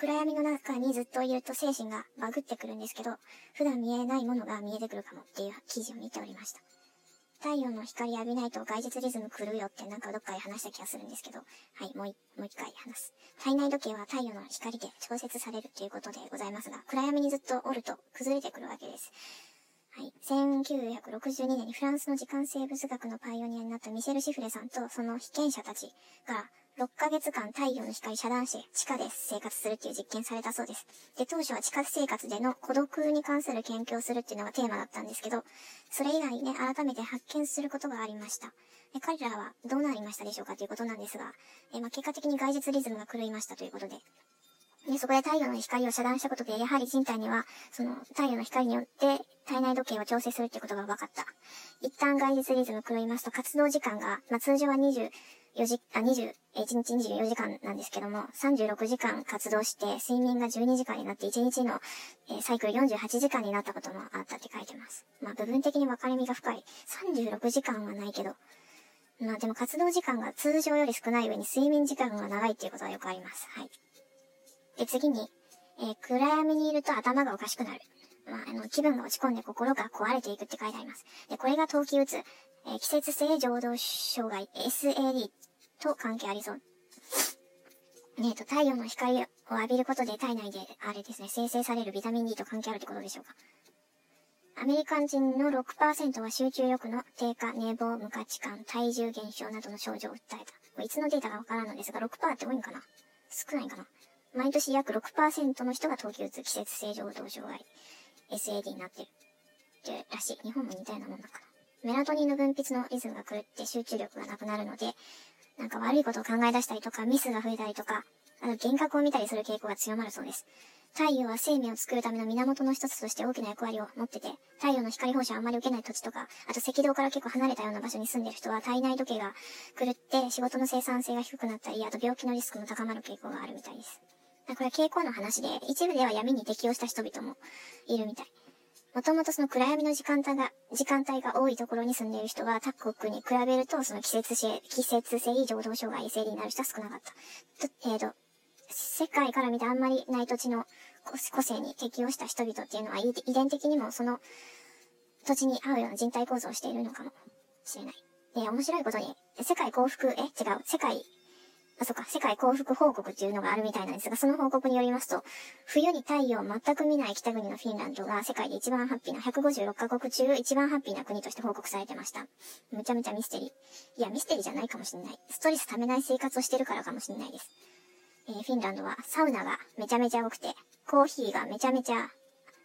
暗闇の中にずっといると精神がバグってくるんですけど、普段見えないものが見えてくるかもっていう記事を見ておりました。太陽の光浴びないと外日リズム狂うよってなんかどっかで話した気がするんですけど、はい、もうもう一回話す。体内時計は太陽の光で調節されるということでございますが、暗闇にずっとおると崩れてくるわけです。はい。1962年にフランスの時間生物学のパイオニアになったミシェル・シフレさんとその被験者たちが6ヶ月間太陽の光遮断し、地下で生活するっていう実験されたそうです。で、当初は地下生活での孤独に関する研究をするっていうのがテーマだったんですけど、それ以外にね、改めて発見することがありました。で彼らはどうなりましたでしょうかということなんですが、えまあ、結果的に外日リズムが狂いましたということで、で、そこで太陽の光を遮断したことで、やはり人体には、その太陽の光によって体内時計を調整するってことが分かった。一旦外日リズム狂いますと、活動時間が、まあ、通常は20、4時、あ、20、1日24時間なんですけども、36時間活動して、睡眠が12時間になって、1日の、えー、サイクル48時間になったこともあったって書いてます。まあ、部分的に分かれ目が深い。36時間はないけど、まあでも活動時間が通常より少ない上に睡眠時間が長いっていうことはよくあります。はい。で、次に、えー、暗闇にいると頭がおかしくなる。まあ、あの、気分が落ち込んで心が壊れていくって書いてあります。で、これが冬季うつ、えー、季節性情動障害、SAD と関係ありそう。ねえ、と、太陽の光を浴びることで体内で、あれですね、生成されるビタミン D と関係あるってことでしょうか。アメリカ人の6%は集中力の低下、寝坊、無価値観、体重減少などの症状を訴えた。これいつのデータかわからんのですが、6%って多いんかな？少ないんかな毎年約6%の人が冬季うつ季節性情動障害、SAD になってる。ってらしい。日本も似たようなもんだから。メラトニンの分泌のリズムが狂って集中力がなくなるので、なんか悪いことを考え出したりとか、ミスが増えたりとか、あの、幻覚を見たりする傾向が強まるそうです。太陽は生命を作るための源の一つとして大きな役割を持ってて、太陽の光放射をあんまり受けない土地とか、あと赤道から結構離れたような場所に住んでる人は体内時計が狂って仕事の生産性が低くなったり、あと病気のリスクも高まる傾向があるみたいです。これ傾向の話で、一部では闇に適応した人々もいるみたい。もともとその暗闇の時間帯が、時間帯が多いところに住んでいる人は、他国に比べると、その季節性、季節性情動障害、生理になる人は少なかった。と、えーと、世界から見てあんまりない土地の個性に適応した人々っていうのは、遺伝的にもその土地に合うような人体構造をしているのかもしれない。で、面白いことに、世界幸福、え違う、世界あ、そっか、世界幸福報告っていうのがあるみたいなんですが、その報告によりますと、冬に太陽を全く見ない北国のフィンランドが世界で一番ハッピーな156カ国中一番ハッピーな国として報告されてました。めちゃめちゃミステリー。いや、ミステリーじゃないかもしんない。ストレス溜めない生活をしてるからかもしんないです。えー、フィンランドはサウナがめちゃめちゃ多くて、コーヒーがめちゃめちゃ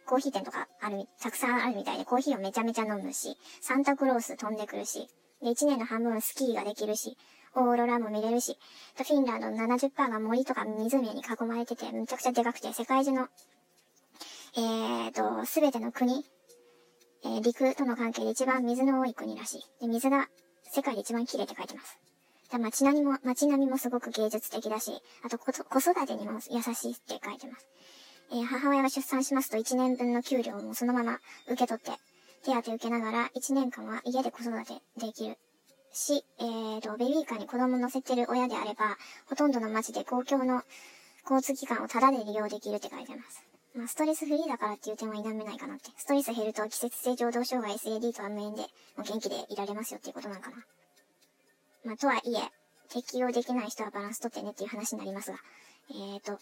コーヒー店とかある、たくさんあるみたいで、コーヒーをめちゃめちゃ飲むし、サンタクロース飛んでくるし、で、1年の半分スキーができるし、オーロラも見れるし、フィンランドの70%が森とか湖に囲まれてて、めちゃくちゃでかくて、世界中の、えーと、すべての国、えー、陸との関係で一番水の多い国らしい。で、水が世界で一番綺麗って書いてます。で街並みも、街並みもすごく芸術的だし、あと子育てにも優しいって書いてます。えー、母親が出産しますと1年分の給料もそのまま受け取って、手当受けながら1年間は家で子育てできるし、えーと、ベビーカーに子供乗せてる親であれば、ほとんどの街で公共の交通機関をタダで利用できるって書いてます。まあ、ストレスフリーだからっていう点は否めないかなって。ストレス減ると季節性情動障害 SAD とは無縁で、もう元気でいられますよっていうことなんかな。まあ、とはいえ、適用できない人はバランスとってねっていう話になりますが、えーと、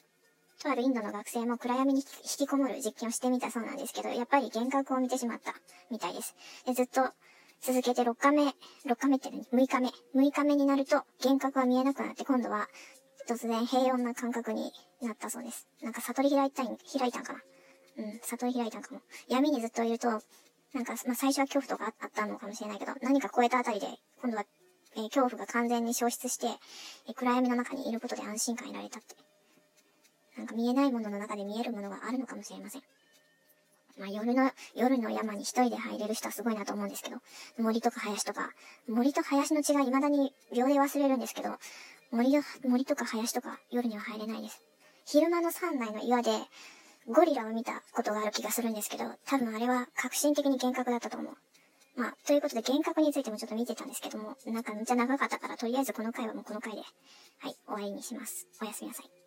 とあるインドの学生も暗闇に引きこもる実験をしてみたそうなんですけど、やっぱり幻覚を見てしまったみたいです。でずっと続けて6日目、6日目って何 ?6 日目。6日目になると幻覚は見えなくなって今度は突然平穏な感覚になったそうです。なんか悟り開いたい、開いたんかな？うん、悟り開いたんかも。闇にずっといると、なんか、まあ、最初は恐怖とかあったのかもしれないけど、何か超えたあたりで、今度は、えー、恐怖が完全に消失して、えー、暗闇の中にいることで安心感得られたって。なんか見えないものの中で見えるものがあるのかもしれません。まあ、夜の、夜の山に一人で入れる人はすごいなと思うんですけど、森とか林とか、森と林の違い未だに秒で忘れるんですけど、森森とか林とか夜には入れないです。昼間の山内の岩で、ゴリラを見たことがある気がするんですけど、多分あれは革新的に幻覚だったと思う。まあ、ということで幻覚についてもちょっと見てたんですけども、なんかめっちゃ長かったから、とりあえずこの回はもうこの回で、はい、終わりにします。おやすみなさい。